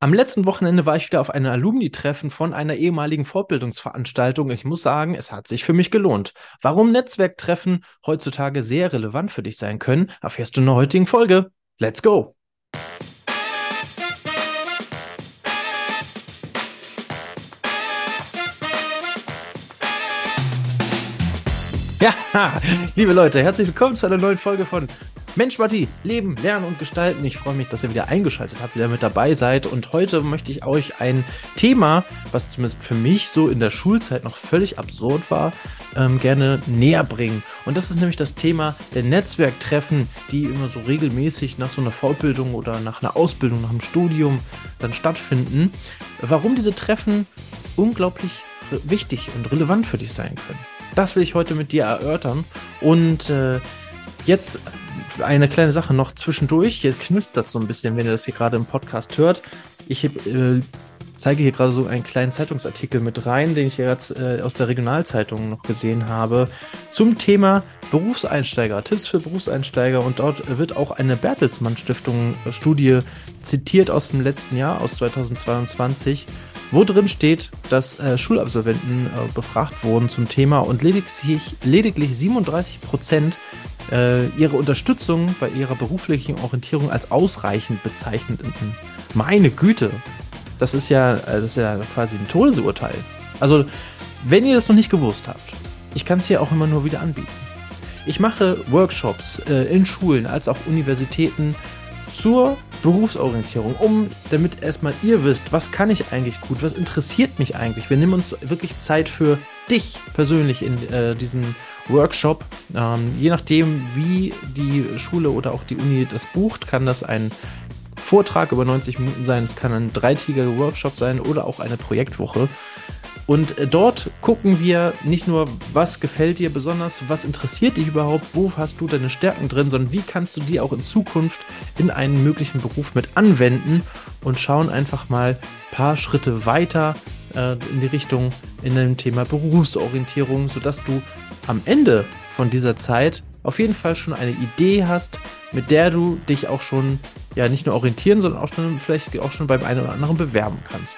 Am letzten Wochenende war ich wieder auf einem Alumni-Treffen von einer ehemaligen Fortbildungsveranstaltung. Ich muss sagen, es hat sich für mich gelohnt. Warum Netzwerktreffen heutzutage sehr relevant für dich sein können, erfährst du in der heutigen Folge. Let's go! Ja, liebe Leute, herzlich willkommen zu einer neuen Folge von Mensch, Matti, Leben, Lernen und Gestalten. Ich freue mich, dass ihr wieder eingeschaltet habt, wieder mit dabei seid. Und heute möchte ich euch ein Thema, was zumindest für mich so in der Schulzeit noch völlig absurd war, ähm, gerne näher bringen. Und das ist nämlich das Thema der Netzwerktreffen, die immer so regelmäßig nach so einer Fortbildung oder nach einer Ausbildung, nach einem Studium dann stattfinden. Warum diese Treffen unglaublich wichtig und relevant für dich sein können. Das will ich heute mit dir erörtern. Und äh, jetzt eine kleine Sache noch zwischendurch. Hier knistert das so ein bisschen, wenn ihr das hier gerade im Podcast hört. Ich äh, zeige hier gerade so einen kleinen Zeitungsartikel mit rein, den ich jetzt äh, aus der Regionalzeitung noch gesehen habe, zum Thema Berufseinsteiger, Tipps für Berufseinsteiger. Und dort wird auch eine Bertelsmann Stiftung Studie zitiert aus dem letzten Jahr, aus 2022 wo drin steht, dass äh, Schulabsolventen äh, befragt wurden zum Thema und lediglich, lediglich 37 Prozent äh, ihre Unterstützung bei ihrer beruflichen Orientierung als ausreichend bezeichneten. Meine Güte, das ist ja, äh, das ist ja quasi ein Todesurteil. Also, wenn ihr das noch nicht gewusst habt, ich kann es hier auch immer nur wieder anbieten. Ich mache Workshops äh, in Schulen als auch Universitäten zur Berufsorientierung, um damit erstmal ihr wisst, was kann ich eigentlich gut, was interessiert mich eigentlich. Wir nehmen uns wirklich Zeit für dich persönlich in äh, diesen Workshop. Ähm, je nachdem, wie die Schule oder auch die Uni das bucht, kann das ein Vortrag über 90 Minuten sein, es kann ein dreitägiger Workshop sein oder auch eine Projektwoche. Und äh, dort gucken wir nicht nur, was gefällt dir besonders, was interessiert dich überhaupt, wo hast du deine Stärken drin, sondern wie kannst du die auch in Zukunft in einen möglichen Beruf mit anwenden und schauen einfach mal ein paar Schritte weiter äh, in die Richtung in dem Thema Berufsorientierung, sodass du am Ende von dieser Zeit auf jeden Fall schon eine Idee hast, mit der du dich auch schon ja nicht nur orientieren, sondern auch schon vielleicht auch schon beim einen oder anderen bewerben kannst.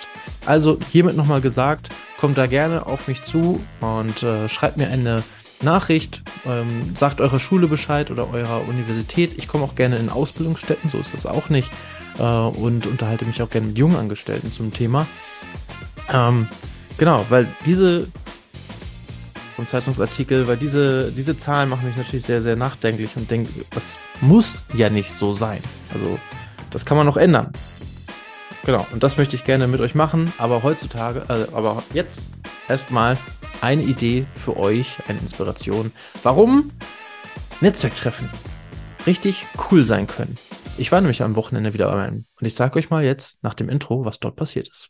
Also hiermit nochmal gesagt, kommt da gerne auf mich zu und äh, schreibt mir eine Nachricht, ähm, sagt eurer Schule Bescheid oder eurer Universität. Ich komme auch gerne in Ausbildungsstätten, so ist das auch nicht. Äh, und unterhalte mich auch gerne mit jungen Angestellten zum Thema. Ähm, genau, weil diese vom Zeitungsartikel, weil diese, diese Zahlen machen mich natürlich sehr, sehr nachdenklich und denke, das muss ja nicht so sein. Also, das kann man noch ändern. Genau, und das möchte ich gerne mit euch machen, aber heutzutage, äh, aber jetzt erstmal eine Idee für euch, eine Inspiration, warum Netzwerktreffen richtig cool sein können. Ich war nämlich am Wochenende wieder bei einem und ich sage euch mal jetzt nach dem Intro, was dort passiert ist.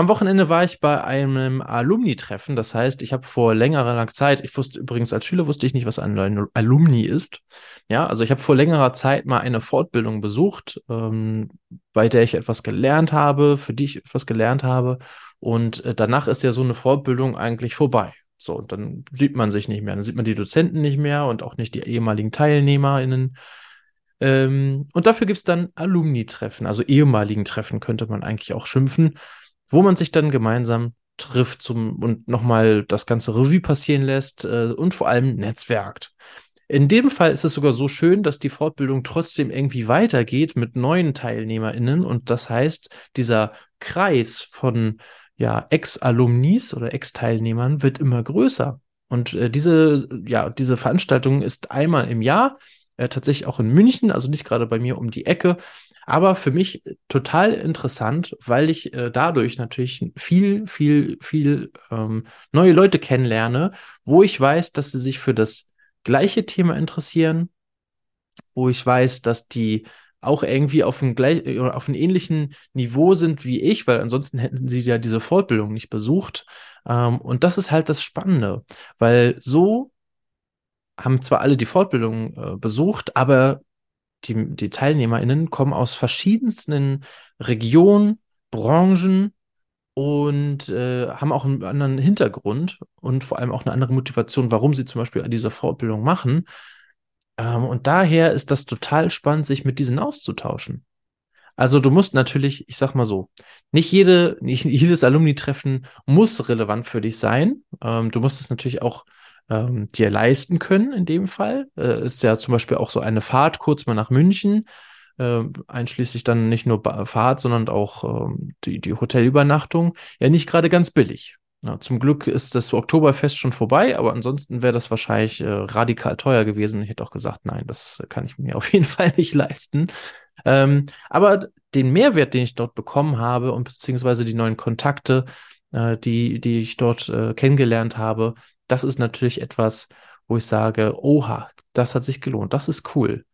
Am Wochenende war ich bei einem Alumni-Treffen. Das heißt, ich habe vor längerer Zeit, ich wusste übrigens als Schüler wusste ich nicht, was ein Alumni ist. Ja, also ich habe vor längerer Zeit mal eine Fortbildung besucht, ähm, bei der ich etwas gelernt habe, für die ich etwas gelernt habe. Und äh, danach ist ja so eine Fortbildung eigentlich vorbei. So, dann sieht man sich nicht mehr. Dann sieht man die Dozenten nicht mehr und auch nicht die ehemaligen TeilnehmerInnen. Ähm, und dafür gibt es dann Alumni-Treffen, also ehemaligen Treffen könnte man eigentlich auch schimpfen wo man sich dann gemeinsam trifft zum, und nochmal das ganze Revue passieren lässt äh, und vor allem netzwerkt. In dem Fall ist es sogar so schön, dass die Fortbildung trotzdem irgendwie weitergeht mit neuen TeilnehmerInnen und das heißt, dieser Kreis von ja, Ex-Alumnis oder Ex-Teilnehmern wird immer größer. Und äh, diese, ja, diese Veranstaltung ist einmal im Jahr, äh, tatsächlich auch in München, also nicht gerade bei mir um die Ecke. Aber für mich total interessant, weil ich äh, dadurch natürlich viel, viel, viel ähm, neue Leute kennenlerne, wo ich weiß, dass sie sich für das gleiche Thema interessieren, wo ich weiß, dass die auch irgendwie auf einem, gleich, oder auf einem ähnlichen Niveau sind wie ich, weil ansonsten hätten sie ja diese Fortbildung nicht besucht. Ähm, und das ist halt das Spannende, weil so haben zwar alle die Fortbildung äh, besucht, aber die, die TeilnehmerInnen kommen aus verschiedensten Regionen, Branchen und äh, haben auch einen anderen Hintergrund und vor allem auch eine andere Motivation, warum sie zum Beispiel diese Fortbildung machen. Ähm, und daher ist das total spannend, sich mit diesen auszutauschen. Also du musst natürlich, ich sag mal so, nicht jede, nicht jedes Alumni-Treffen muss relevant für dich sein. Ähm, du musst es natürlich auch ähm, dir leisten können in dem Fall. Äh, ist ja zum Beispiel auch so eine Fahrt kurz mal nach München, äh, einschließlich dann nicht nur ba Fahrt, sondern auch ähm, die, die Hotelübernachtung, ja nicht gerade ganz billig. Ja, zum Glück ist das Oktoberfest schon vorbei, aber ansonsten wäre das wahrscheinlich äh, radikal teuer gewesen. Ich hätte auch gesagt, nein, das kann ich mir auf jeden Fall nicht leisten. Ähm, aber den Mehrwert, den ich dort bekommen habe und beziehungsweise die neuen Kontakte, äh, die, die ich dort äh, kennengelernt habe, das ist natürlich etwas, wo ich sage, oha, das hat sich gelohnt, das ist cool.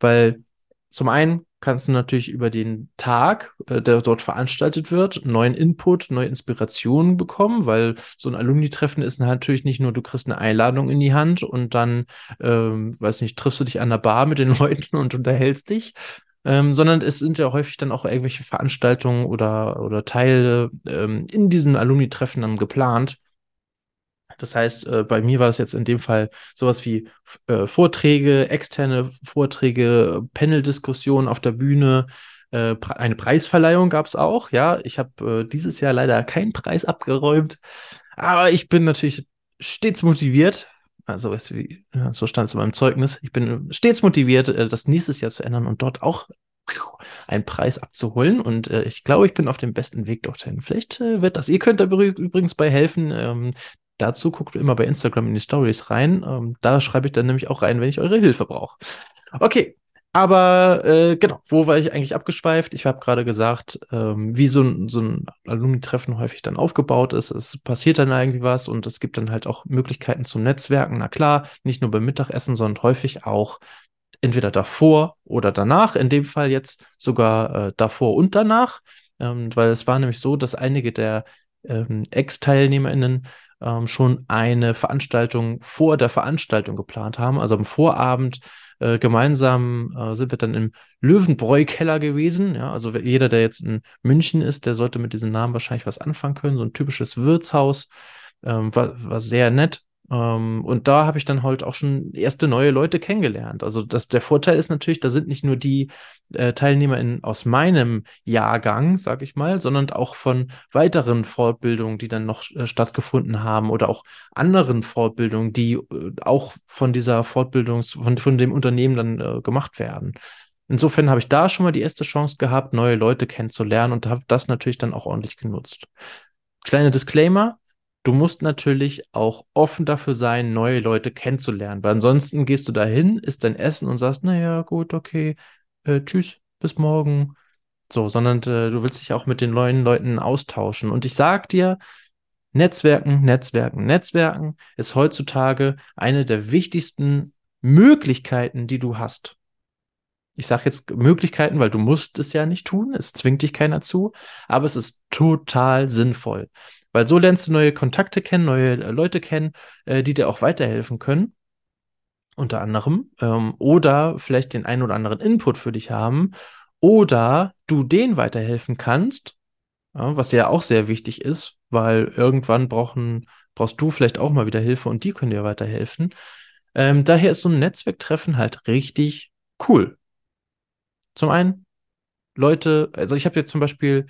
Weil zum einen kannst du natürlich über den Tag, äh, der dort veranstaltet wird, neuen Input, neue Inspirationen bekommen, weil so ein Alumni-Treffen ist natürlich nicht nur, du kriegst eine Einladung in die Hand und dann, ähm, weiß nicht, triffst du dich an der Bar mit den Leuten und unterhältst dich, ähm, sondern es sind ja häufig dann auch irgendwelche Veranstaltungen oder, oder Teile ähm, in diesen Alumni-Treffen dann geplant. Das heißt, äh, bei mir war das jetzt in dem Fall sowas wie äh, Vorträge, externe Vorträge, Panel-Diskussionen auf der Bühne, äh, eine Preisverleihung gab es auch. Ja, ich habe äh, dieses Jahr leider keinen Preis abgeräumt, aber ich bin natürlich stets motiviert, also so stand es in meinem Zeugnis. Ich bin stets motiviert, äh, das nächstes Jahr zu ändern und dort auch einen Preis abzuholen. Und äh, ich glaube, ich bin auf dem besten Weg dorthin. Vielleicht wird das. Ihr könnt da übrigens bei helfen. Ähm, dazu guckt immer bei Instagram in die Stories rein. Ähm, da schreibe ich dann nämlich auch rein, wenn ich eure Hilfe brauche. Okay, aber äh, genau, wo war ich eigentlich abgeschweift? Ich habe gerade gesagt, ähm, wie so ein, so ein Alumni-Treffen häufig dann aufgebaut ist. Es passiert dann irgendwie was und es gibt dann halt auch Möglichkeiten zum Netzwerken. Na klar, nicht nur beim Mittagessen, sondern häufig auch entweder davor oder danach. In dem Fall jetzt sogar äh, davor und danach, ähm, weil es war nämlich so, dass einige der ähm, Ex-TeilnehmerInnen ähm, schon eine Veranstaltung vor der Veranstaltung geplant haben. Also am Vorabend äh, gemeinsam äh, sind wir dann im Löwenbräu-Keller gewesen. Ja, also jeder, der jetzt in München ist, der sollte mit diesem Namen wahrscheinlich was anfangen können. So ein typisches Wirtshaus. Ähm, war, war sehr nett. Ähm, und da habe ich dann halt auch schon erste neue Leute kennengelernt. Also das, der Vorteil ist natürlich, da sind nicht nur die äh, Teilnehmer in, aus meinem Jahrgang, sag ich mal, sondern auch von weiteren Fortbildungen, die dann noch äh, stattgefunden haben oder auch anderen Fortbildungen, die äh, auch von dieser Fortbildungs, von, von dem Unternehmen dann äh, gemacht werden. Insofern habe ich da schon mal die erste Chance gehabt, neue Leute kennenzulernen und habe das natürlich dann auch ordentlich genutzt. Kleiner Disclaimer, du musst natürlich auch offen dafür sein, neue Leute kennenzulernen, weil ansonsten gehst du dahin, isst dein Essen und sagst, naja, gut, okay, äh, tschüss, bis morgen. So, sondern äh, du willst dich auch mit den neuen Leuten austauschen. Und ich sag dir, Netzwerken, Netzwerken, Netzwerken ist heutzutage eine der wichtigsten Möglichkeiten, die du hast. Ich sage jetzt Möglichkeiten, weil du musst es ja nicht tun, es zwingt dich keiner zu, aber es ist total sinnvoll. Weil so lernst du neue Kontakte kennen, neue äh, Leute kennen, äh, die dir auch weiterhelfen können. Unter anderem. Ähm, oder vielleicht den einen oder anderen Input für dich haben. Oder du denen weiterhelfen kannst, ja, was ja auch sehr wichtig ist, weil irgendwann brauchen, brauchst du vielleicht auch mal wieder Hilfe und die können dir weiterhelfen. Ähm, daher ist so ein Netzwerktreffen halt richtig cool. Zum einen, Leute, also ich habe jetzt zum Beispiel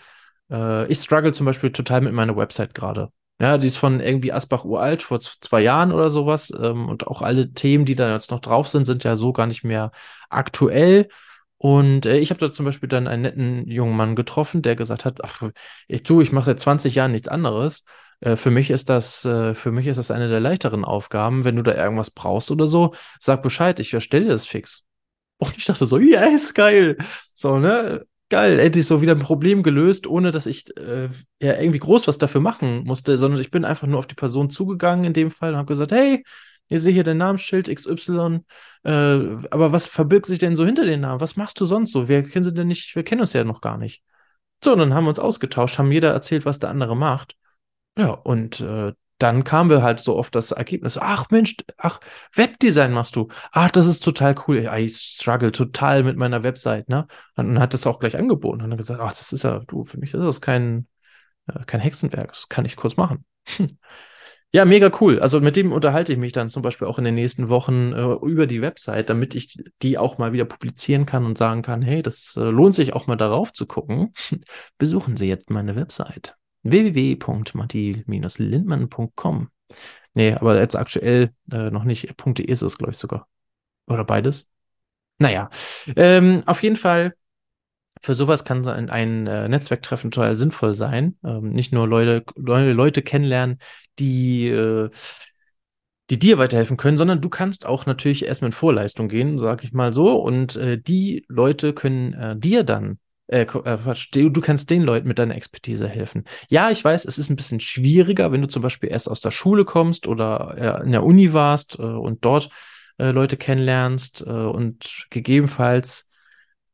äh, ich struggle zum Beispiel total mit meiner Website gerade. Ja, die ist von irgendwie Asbach uralt, vor zwei Jahren oder sowas. Ähm, und auch alle Themen, die da jetzt noch drauf sind, sind ja so gar nicht mehr aktuell. Und äh, ich habe da zum Beispiel dann einen netten jungen Mann getroffen, der gesagt hat, ach, ich tue, ich mache seit 20 Jahren nichts anderes. Äh, für mich ist das, für mich ist das eine der leichteren Aufgaben. Wenn du da irgendwas brauchst oder so, sag Bescheid, ich erstelle das fix. Und ich dachte so, ja, ist geil. So, ne? Geil, endlich so wieder ein Problem gelöst, ohne dass ich äh, ja irgendwie groß was dafür machen musste, sondern ich bin einfach nur auf die Person zugegangen in dem Fall und habe gesagt, hey, ihr seht hier dein Namensschild XY, äh, aber was verbirgt sich denn so hinter den Namen? Was machst du sonst so? Wir kennen sie denn nicht, wir kennen uns ja noch gar nicht. So, und dann haben wir uns ausgetauscht, haben jeder erzählt, was der andere macht. Ja, und äh, dann kamen wir halt so oft das Ergebnis, ach Mensch, ach, Webdesign machst du. Ach, das ist total cool. Ich struggle total mit meiner Website, ne? Und dann hat das auch gleich angeboten. Und dann gesagt, ach, das ist ja, du, für mich ist das kein, äh, kein Hexenwerk. Das kann ich kurz machen. Ja, mega cool. Also mit dem unterhalte ich mich dann zum Beispiel auch in den nächsten Wochen äh, über die Website, damit ich die auch mal wieder publizieren kann und sagen kann, hey, das äh, lohnt sich auch mal darauf zu gucken. Besuchen Sie jetzt meine Website www.matti-lindmann.com. Nee, aber jetzt aktuell äh, noch nicht. .de ist es, glaube ich, sogar. Oder beides. Naja, ähm, auf jeden Fall für sowas kann ein, ein äh, Netzwerktreffen total sinnvoll sein. Ähm, nicht nur Leute, neue Leute kennenlernen, die, äh, die dir weiterhelfen können, sondern du kannst auch natürlich erstmal in Vorleistung gehen, sag ich mal so. Und äh, die Leute können äh, dir dann äh, äh du, kannst den Leuten mit deiner Expertise helfen. Ja, ich weiß, es ist ein bisschen schwieriger, wenn du zum Beispiel erst aus der Schule kommst oder äh, in der Uni warst äh, und dort äh, Leute kennenlernst äh, und gegebenenfalls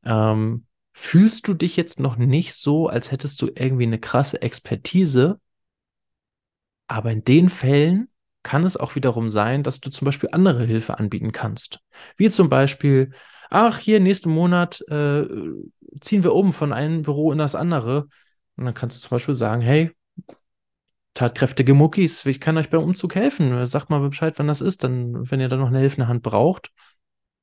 ähm, fühlst du dich jetzt noch nicht so, als hättest du irgendwie eine krasse Expertise. Aber in den Fällen kann es auch wiederum sein, dass du zum Beispiel andere Hilfe anbieten kannst. Wie zum Beispiel, ach, hier nächsten Monat äh, ziehen wir um von einem Büro in das andere. Und dann kannst du zum Beispiel sagen, hey, tatkräftige Muckis, ich kann euch beim Umzug helfen. Sagt mal Bescheid, wann das ist. Dann, wenn ihr da noch eine helfende Hand braucht,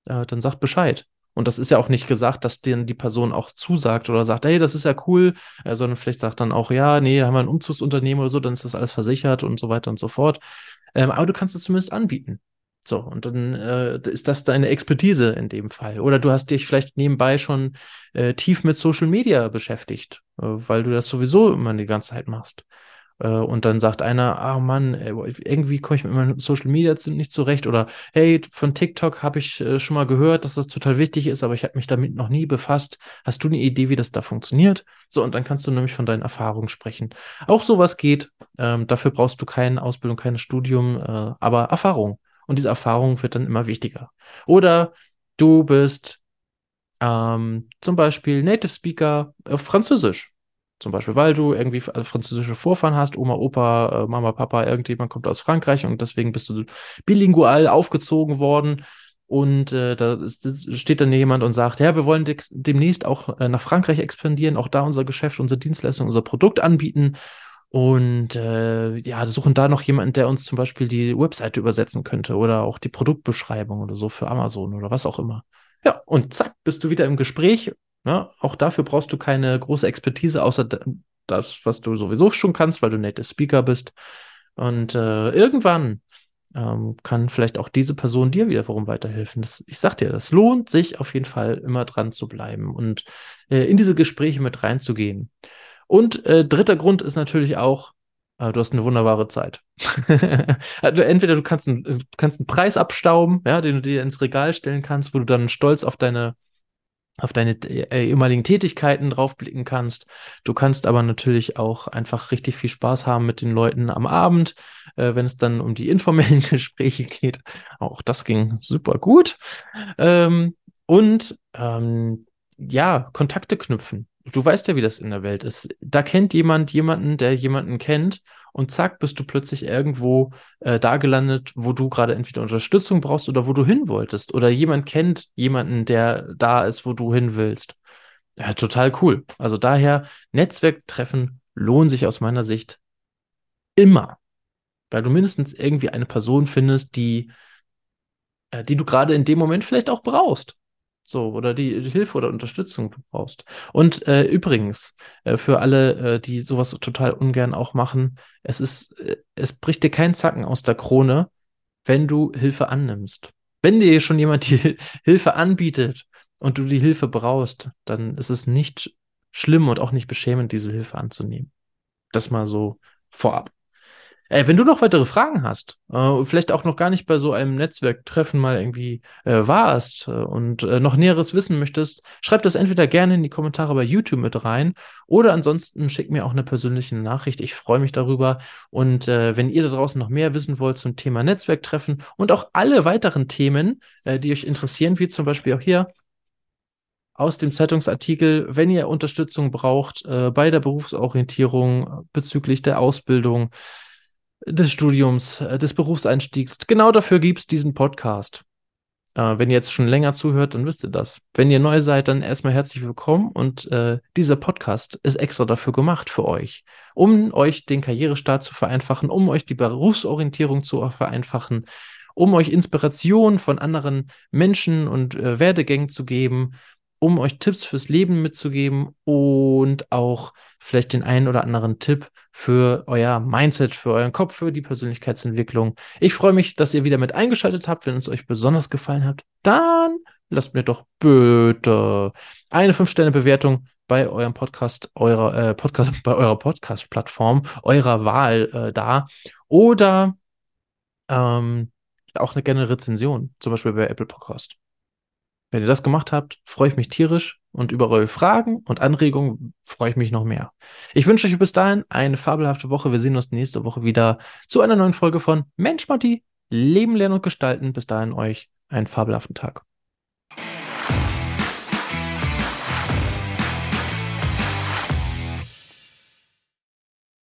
äh, dann sagt Bescheid. Und das ist ja auch nicht gesagt, dass dir die Person auch zusagt oder sagt, hey, das ist ja cool, äh, sondern vielleicht sagt dann auch, ja, nee, da haben wir ein Umzugsunternehmen oder so, dann ist das alles versichert und so weiter und so fort. Ähm, aber du kannst es zumindest anbieten. So, und dann äh, ist das deine Expertise in dem Fall. Oder du hast dich vielleicht nebenbei schon äh, tief mit Social Media beschäftigt, äh, weil du das sowieso immer die ganze Zeit machst. Äh, und dann sagt einer, ah Mann, irgendwie komme ich mit meinen Social Media nicht zurecht oder hey, von TikTok habe ich äh, schon mal gehört, dass das total wichtig ist, aber ich habe mich damit noch nie befasst. Hast du eine Idee, wie das da funktioniert? So, und dann kannst du nämlich von deinen Erfahrungen sprechen. Auch sowas geht. Ähm, dafür brauchst du keine Ausbildung, kein Studium, äh, aber Erfahrung. Und diese Erfahrung wird dann immer wichtiger. Oder du bist ähm, zum Beispiel Native Speaker auf Französisch. Zum Beispiel, weil du irgendwie äh, französische Vorfahren hast, Oma, Opa, äh, Mama, Papa, irgendjemand kommt aus Frankreich und deswegen bist du bilingual aufgezogen worden. Und äh, da ist, steht dann jemand und sagt, ja, wir wollen demnächst auch äh, nach Frankreich expandieren, auch da unser Geschäft, unsere Dienstleistung, unser Produkt anbieten. Und äh, ja, suchen da noch jemanden, der uns zum Beispiel die Webseite übersetzen könnte oder auch die Produktbeschreibung oder so für Amazon oder was auch immer. Ja, und zack, bist du wieder im Gespräch Ne? Auch dafür brauchst du keine große Expertise, außer das, was du sowieso schon kannst, weil du Native Speaker bist. Und äh, irgendwann ähm, kann vielleicht auch diese Person dir wiederum weiterhelfen. Das, ich sag dir, das lohnt sich auf jeden Fall immer dran zu bleiben und äh, in diese Gespräche mit reinzugehen. Und äh, dritter Grund ist natürlich auch, äh, du hast eine wunderbare Zeit. also entweder du kannst, ein, du kannst einen Preis abstauben, ja, den du dir ins Regal stellen kannst, wo du dann stolz auf deine auf deine äh, ehemaligen Tätigkeiten draufblicken kannst. Du kannst aber natürlich auch einfach richtig viel Spaß haben mit den Leuten am Abend, äh, wenn es dann um die informellen Gespräche geht. Auch das ging super gut. Ähm, und ähm, ja, Kontakte knüpfen. Du weißt ja, wie das in der Welt ist. Da kennt jemand jemanden, der jemanden kennt und zack, bist du plötzlich irgendwo äh, da gelandet, wo du gerade entweder Unterstützung brauchst oder wo du hin wolltest. Oder jemand kennt jemanden, der da ist, wo du hin willst. Ja, total cool. Also daher, Netzwerktreffen lohnen sich aus meiner Sicht immer. Weil du mindestens irgendwie eine Person findest, die, äh, die du gerade in dem Moment vielleicht auch brauchst. So, oder die, Hilfe oder Unterstützung du brauchst. Und äh, übrigens, äh, für alle, äh, die sowas total ungern auch machen, es ist, äh, es bricht dir kein Zacken aus der Krone, wenn du Hilfe annimmst. Wenn dir schon jemand die Hilfe anbietet und du die Hilfe brauchst, dann ist es nicht schlimm und auch nicht beschämend, diese Hilfe anzunehmen. Das mal so vorab. Äh, wenn du noch weitere Fragen hast, äh, vielleicht auch noch gar nicht bei so einem Netzwerktreffen mal irgendwie äh, warst äh, und äh, noch Näheres wissen möchtest, schreib das entweder gerne in die Kommentare bei YouTube mit rein oder ansonsten schick mir auch eine persönliche Nachricht. Ich freue mich darüber. Und äh, wenn ihr da draußen noch mehr wissen wollt zum Thema Netzwerktreffen und auch alle weiteren Themen, die euch interessieren, wie zum Beispiel auch hier, aus dem Zeitungsartikel, wenn ihr Unterstützung braucht äh, bei der Berufsorientierung bezüglich der Ausbildung, des Studiums, äh, des Berufseinstiegs. Genau dafür gibt es diesen Podcast. Äh, wenn ihr jetzt schon länger zuhört, dann wisst ihr das. Wenn ihr neu seid, dann erstmal herzlich willkommen und äh, dieser Podcast ist extra dafür gemacht für euch, um euch den Karrierestart zu vereinfachen, um euch die Berufsorientierung zu vereinfachen, um euch Inspiration von anderen Menschen und äh, Werdegängen zu geben, um euch Tipps fürs Leben mitzugeben und auch vielleicht den einen oder anderen Tipp für euer Mindset, für euren Kopf, für die Persönlichkeitsentwicklung. Ich freue mich, dass ihr wieder mit eingeschaltet habt. Wenn es euch besonders gefallen hat, dann lasst mir doch bitte eine 5-Sterne-Bewertung bei eurem Podcast, eurer äh, Podcast, bei eurer Podcast-Plattform, eurer Wahl äh, da. Oder ähm, auch eine gerne Rezension, zum Beispiel bei Apple Podcast. Wenn ihr das gemacht habt, freue ich mich tierisch und über eure Fragen und Anregungen freue ich mich noch mehr. Ich wünsche euch bis dahin eine fabelhafte Woche. Wir sehen uns nächste Woche wieder zu einer neuen Folge von Mensch Matti, Leben, Lernen und Gestalten. Bis dahin euch einen fabelhaften Tag.